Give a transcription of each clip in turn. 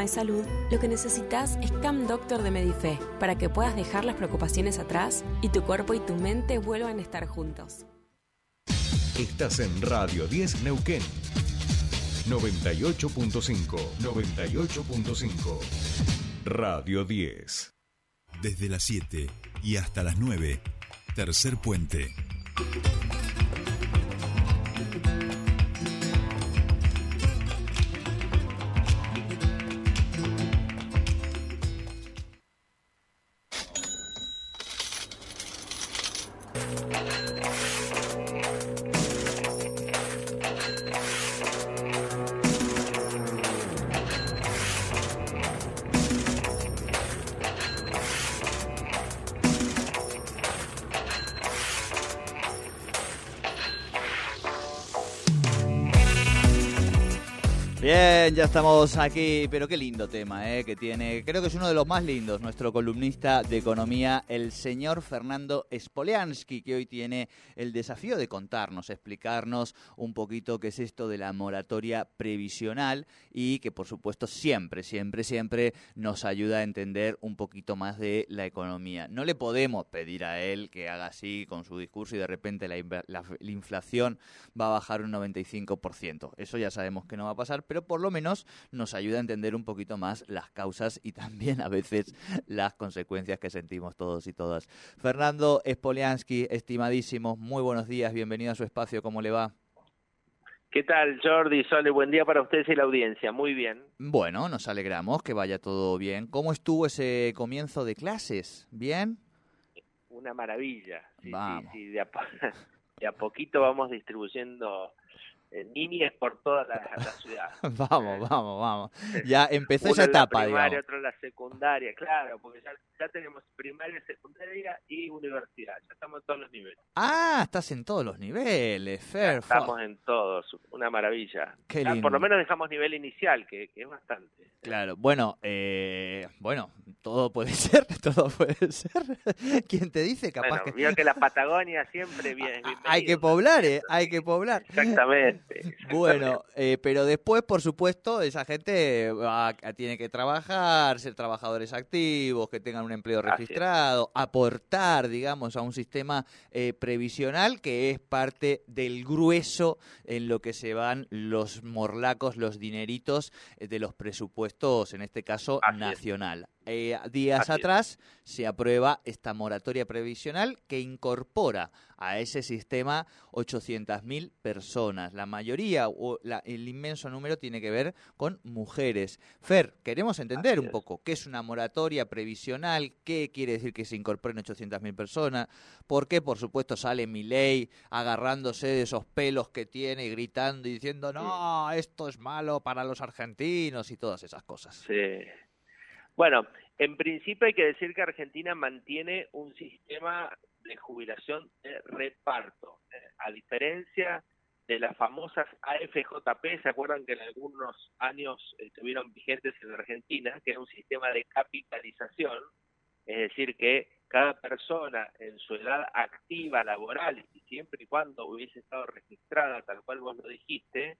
de salud, lo que necesitas es Cam Doctor de Medife para que puedas dejar las preocupaciones atrás y tu cuerpo y tu mente vuelvan a estar juntos. Estás en Radio 10 Neuquén. 98.5. 98.5. Radio 10. Desde las 7 y hasta las 9. Tercer puente. Thank you. Ya estamos aquí, pero qué lindo tema eh, que tiene, creo que es uno de los más lindos, nuestro columnista de economía, el señor Fernando Spoliansky, que hoy tiene el desafío de contarnos, explicarnos un poquito qué es esto de la moratoria previsional y que por supuesto siempre, siempre, siempre nos ayuda a entender un poquito más de la economía. No le podemos pedir a él que haga así con su discurso y de repente la, la inflación va a bajar un 95%. Eso ya sabemos que no va a pasar, pero por lo menos nos ayuda a entender un poquito más las causas y también a veces las consecuencias que sentimos todos y todas. Fernando Spoliansky, estimadísimo, muy buenos días, bienvenido a su espacio, ¿cómo le va? ¿Qué tal, Jordi? Sole, buen día para ustedes y la audiencia. Muy bien. Bueno, nos alegramos que vaya todo bien. ¿Cómo estuvo ese comienzo de clases? ¿Bien? Una maravilla. Sí, Vamos. sí, sí. De, a, de a poquito vamos distribuyendo niñas por toda la, la ciudad. vamos, vamos, vamos. Ya empezó Uno esa en la etapa, primaria, digamos. otro en la secundaria, claro, porque ya, ya tenemos primaria, secundaria y universidad. Ya estamos en todos los niveles. Ah, estás en todos los niveles, Fer. Estamos en todos, una maravilla. Qué lindo. por lo menos dejamos nivel inicial, que, que es bastante. Claro, bueno, eh, bueno, todo puede ser, todo puede ser. ¿Quién te dice? Capaz Bueno, que vio que la Patagonia siempre viene. hay que poblar, ¿eh? Hay que poblar. Exactamente. Exactamente. Bueno, eh, pero después, por supuesto, esa gente va tiene que trabajar, ser trabajadores activos, que tengan un empleo registrado, aportar, digamos, a un sistema eh, previsional que es parte del grueso en lo que se van los morlacos, los dineritos eh, de los presupuestos, en este caso Así es. Eh, días Así es. atrás se aprueba esta moratoria previsional que incorpora a ese sistema 800.000 personas. La mayoría o la- el inmenso número tiene que ver con mujeres. Fer, queremos entender Así un es. poco qué es una moratoria previsional, qué quiere decir que se incorporen 800.000 personas, por qué, por supuesto, sale mi ley agarrándose de esos pelos que tiene y gritando y diciendo, no, esto es malo para los argentinos y todas esas cosas. Sí. Bueno, en principio hay que decir que Argentina mantiene un sistema de jubilación de reparto, eh, a diferencia de las famosas AFJP, ¿se acuerdan que en algunos años estuvieron vigentes en Argentina, que era un sistema de capitalización, es decir, que cada persona en su edad activa laboral y siempre y cuando hubiese estado registrada, tal cual vos lo dijiste,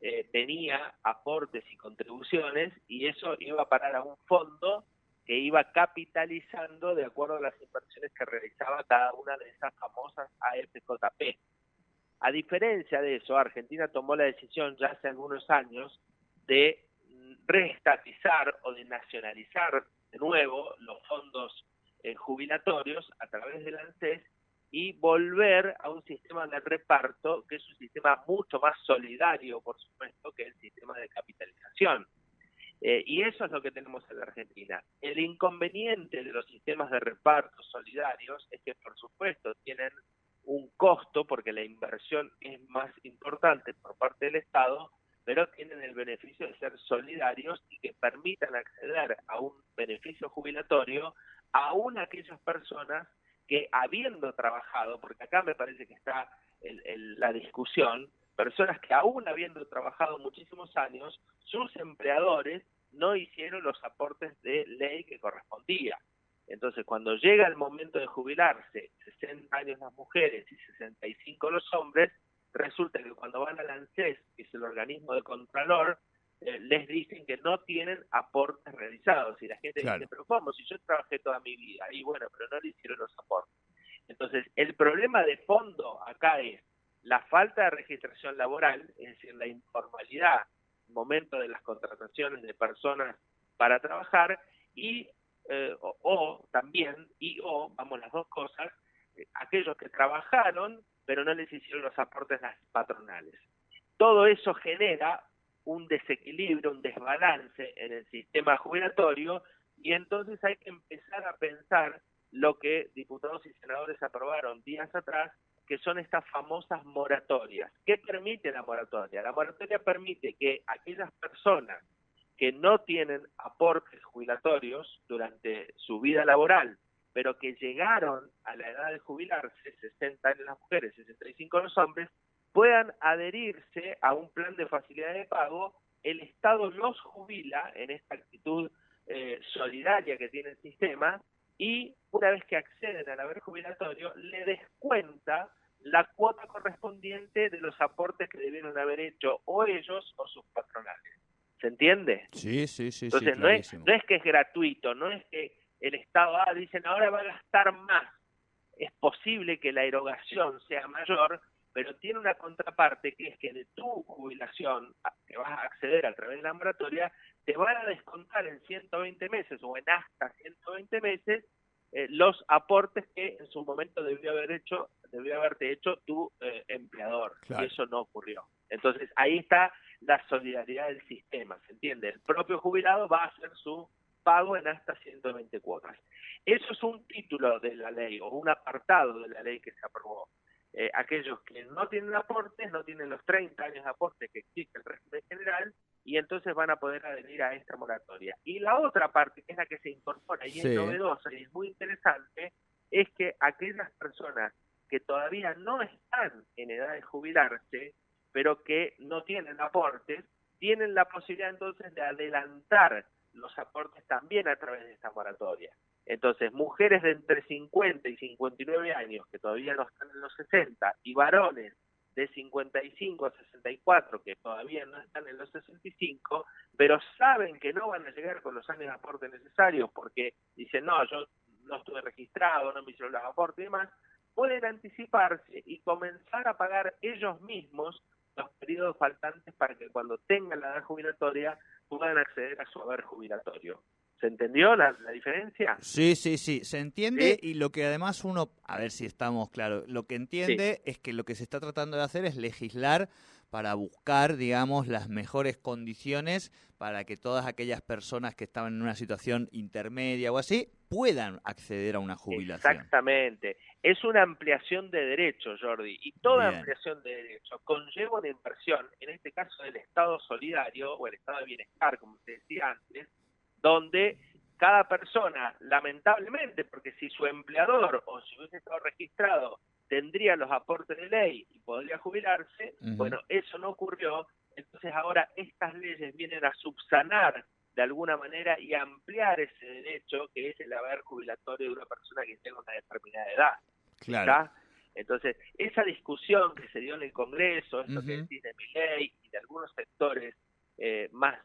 eh, tenía aportes y contribuciones y eso iba a parar a un fondo que iba capitalizando de acuerdo a las inversiones que realizaba cada una de esas famosas AFJP. A diferencia de eso, Argentina tomó la decisión ya hace algunos años de reestatizar o de nacionalizar de nuevo los fondos eh, jubilatorios a través del ANSES y volver a un sistema de reparto que es un sistema mucho más solidario, por supuesto, que el sistema de capitalización. Eh, y eso es lo que tenemos en la Argentina. El inconveniente de los sistemas de reparto solidarios es que, por supuesto, tienen un costo porque la inversión es más importante por parte del Estado, pero tienen el beneficio de ser solidarios y que permitan acceder a un beneficio jubilatorio aún a aquellas personas que habiendo trabajado, porque acá me parece que está el- el- la discusión, personas que aún habiendo trabajado muchísimos años, sus empleadores no hicieron los aportes de ley que correspondía. Entonces, cuando llega el momento de jubilarse, 60 años las mujeres y 65 los hombres, resulta que cuando van al ANSES, que es el organismo de Contralor, eh, les dicen que no tienen aportes realizados. Y la gente dice, pero ¿cómo? Si yo trabajé toda mi vida. Y bueno, pero no le hicieron los aportes. Entonces, el problema de fondo acá es la falta de registración laboral, es decir, la informalidad, momento de las contrataciones de personas para trabajar, y eh, o, también, y o, vamos las dos cosas, eh, aquellos que trabajaron, pero no les hicieron los aportes las patronales. Todo eso genera un desequilibrio, un desbalance en el sistema jubilatorio y entonces hay que empezar a pensar lo que diputados y senadores aprobaron días atrás, que son estas famosas moratorias. ¿Qué permite la moratoria? La moratoria permite que aquellas personas que no tienen aportes jubilatorios durante su vida laboral, pero que llegaron a la edad de jubilarse, 60 años las mujeres, 65 los hombres, puedan adherirse a un plan de facilidad de pago, el Estado los jubila en esta actitud eh, solidaria que tiene el sistema y una vez que acceden al haber jubilatorio, le descuenta la cuota correspondiente de los aportes que debieron haber hecho o ellos o sus patronales. ¿Se entiende? Sí, sí, sí. Entonces no, es, no es que es gratuito, no es que el Estado, ah, dicen ahora va a gastar más. Es posible que la erogación sea mayor, pero tiene una contraparte que es que de tu jubilación, que vas a acceder a través de la moratoria, te van a descontar en 120 meses o en hasta 120 meses eh, los aportes que en su momento debió haber hecho, debió haberte hecho tu eh, empleador. Y eso no ocurrió. Entonces ahí está la solidaridad del sistema, ¿se entiende? El propio jubilado va a hacer su pago en hasta 120 cuotas. Eso es un título de la ley o un apartado de la ley que se aprobó. Eh, aquellos que no tienen aportes, no tienen los 30 años de aporte que existe el régimen general, y entonces van a poder adherir a esta moratoria. Y la otra parte, que es la que se incorpora y es novedosa y es muy interesante, es que aquellas personas que todavía no están en edad de jubilarse, pero que no tienen aportes, tienen la posibilidad entonces de adelantar los aportes también a través de esta moratoria. Entonces, mujeres de entre 50 y 59 años que todavía no están en los 60 y varones de 55 a 64 que todavía no están en los 65, pero saben que no van a llegar con los años de aporte necesarios porque dicen, no, yo no estuve registrado, no me hicieron los aportes y demás, pueden anticiparse y comenzar a pagar ellos mismos los periodos faltantes para que cuando tengan la edad jubilatoria puedan acceder a su haber jubilatorio. ¿Se entendió la, diferencia? Sí, sí, sí, se entiende y lo que además uno, a ver si estamos claros, lo que entiende es que lo que se está tratando de hacer es legislar para buscar, digamos, las mejores condiciones para que todas aquellas personas que estaban en una situación intermedia o así puedan acceder a una jubilación. Exactamente. Es una ampliación de derechos, Jordi, y toda ampliación de derechos conlleva una inversión, en este caso del Estado solidario o el Estado de bienestar, como te decía antes, donde cada persona, lamentablemente, porque si su empleador o si hubiese estado registrado tendría los aportes de ley y podría jubilarse, bueno, eso no ocurrió, entonces ahora estas leyes vienen a subsanar de alguna manera y ampliar ese derecho que es el haber jubilatorio de una persona que tenga una determinada edad. Claro. Entonces, esa discusión que se dio en el Congreso, esto que decís de mi ley y de algunos sectores eh, más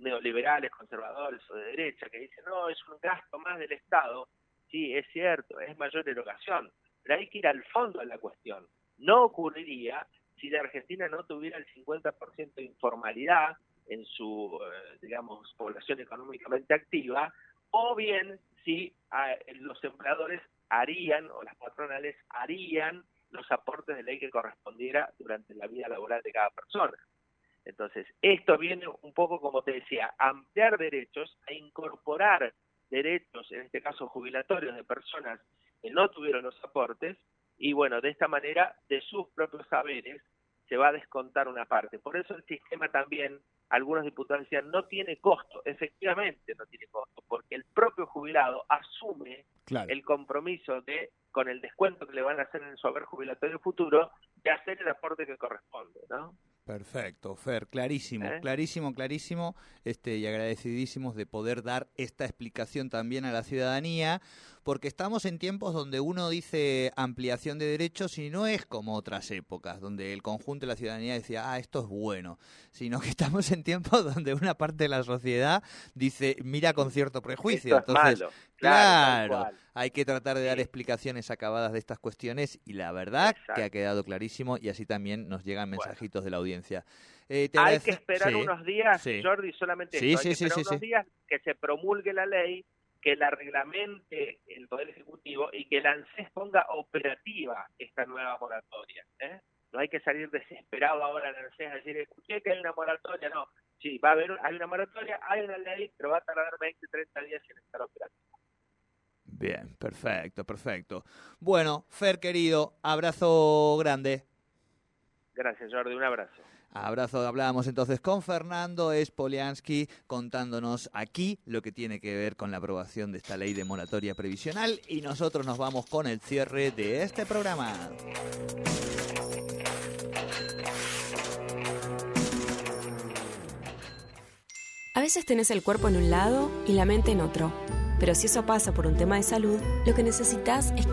neoliberales, conservadores o de derecha, que dicen, no, es un gasto más del Estado, sí, es cierto, es mayor erogación, pero hay que ir al fondo de la cuestión. No ocurriría si la Argentina no tuviera el 50% de informalidad en su, eh, digamos, población económicamente activa, o bien si ah, los empleadores harían, o las patronales harían los aportes de ley que correspondiera durante la vida laboral de cada persona. Entonces, esto viene un poco, como te decía, a ampliar derechos, a incorporar derechos, en este caso jubilatorios, de personas que no tuvieron los aportes, y bueno, de esta manera, de sus propios saberes, se va a descontar una parte. Por eso el sistema también, algunos diputados decían, no tiene costo. Efectivamente no tiene costo, porque el propio jubilado asume el compromiso de, con el descuento que le van a hacer en su haber jubilatorio futuro, de hacer el aporte que corresponde, ¿no? Perfecto, Fer, clarísimo, ¿Eh? clarísimo, clarísimo, este, y agradecidísimos de poder dar esta explicación también a la ciudadanía, porque estamos en tiempos donde uno dice ampliación de derechos y no es como otras épocas, donde el conjunto de la ciudadanía decía, ah, esto es bueno, sino que estamos en tiempos donde una parte de la sociedad dice, mira con cierto prejuicio. Entonces, claro, hay que tratar de dar explicaciones acabadas de estas cuestiones y la verdad que ha quedado clarísimo y así también nos llegan mensajitos de la audiencia. Eh, hay que esperar unos días, Jordi, solamente esto, hay que esperar unos días que se promulgue la ley, que la reglamente el Poder Ejecutivo y que la ANSES ponga operativa esta nueva moratoria. ¿eh? No hay que salir desesperado ahora en ANSES a decir, escuché que hay una moratoria, no. Sí, va a haber hay una moratoria, hay una ley, pero va a tardar 20, 30 días en estar operativa. Bien, perfecto, perfecto. Bueno, Fer querido, abrazo grande. Gracias, Jordi, un abrazo. Abrazo, hablábamos entonces con Fernando Spoliansky contándonos aquí lo que tiene que ver con la aprobación de esta ley de moratoria previsional y nosotros nos vamos con el cierre de este programa. A veces tenés el cuerpo en un lado y la mente en otro, pero si eso pasa por un tema de salud, lo que necesitas es